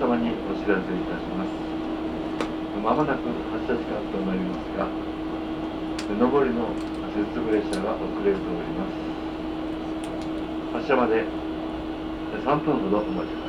様にお知らせいたします。まもなく発車時間となりますが上りの接続列車が遅れております。発車まで3分ほどお待ちください。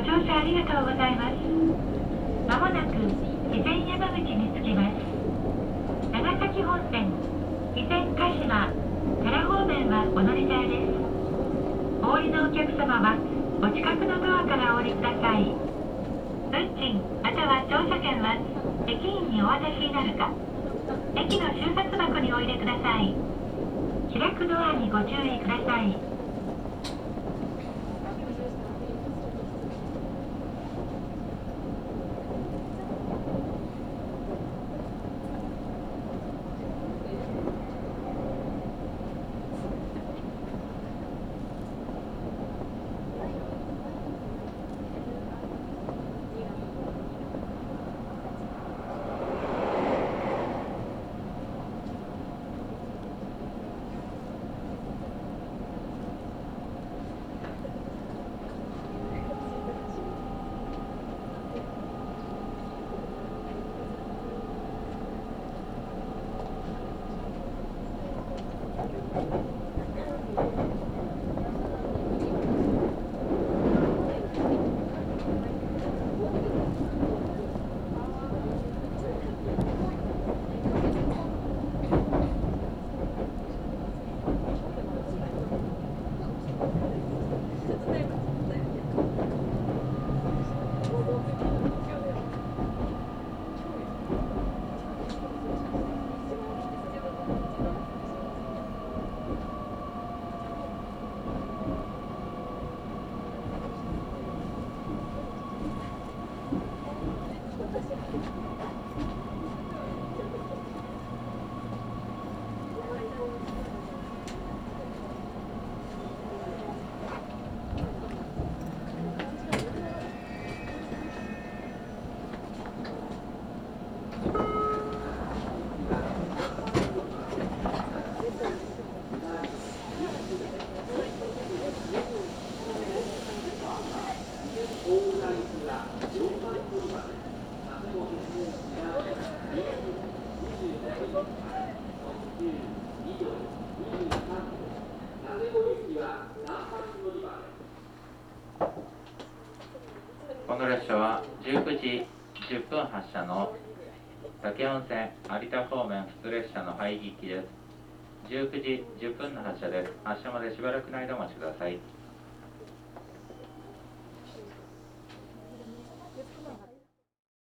乗車ありがとうございます。まもなく備前山口に着きます。長崎本線、備前鹿島、奈良方面はお乗り換えです。お降りのお客様はお近くのドアからお降りください。運賃または乗車券は駅員にお渡しになるか、駅の収札箱にお入れください。開くドアにご注意ください。9時10分発車の武温泉有田方面普通列車の廃行きです。19時10分の発車です。発車までしばらくの間お待ちください。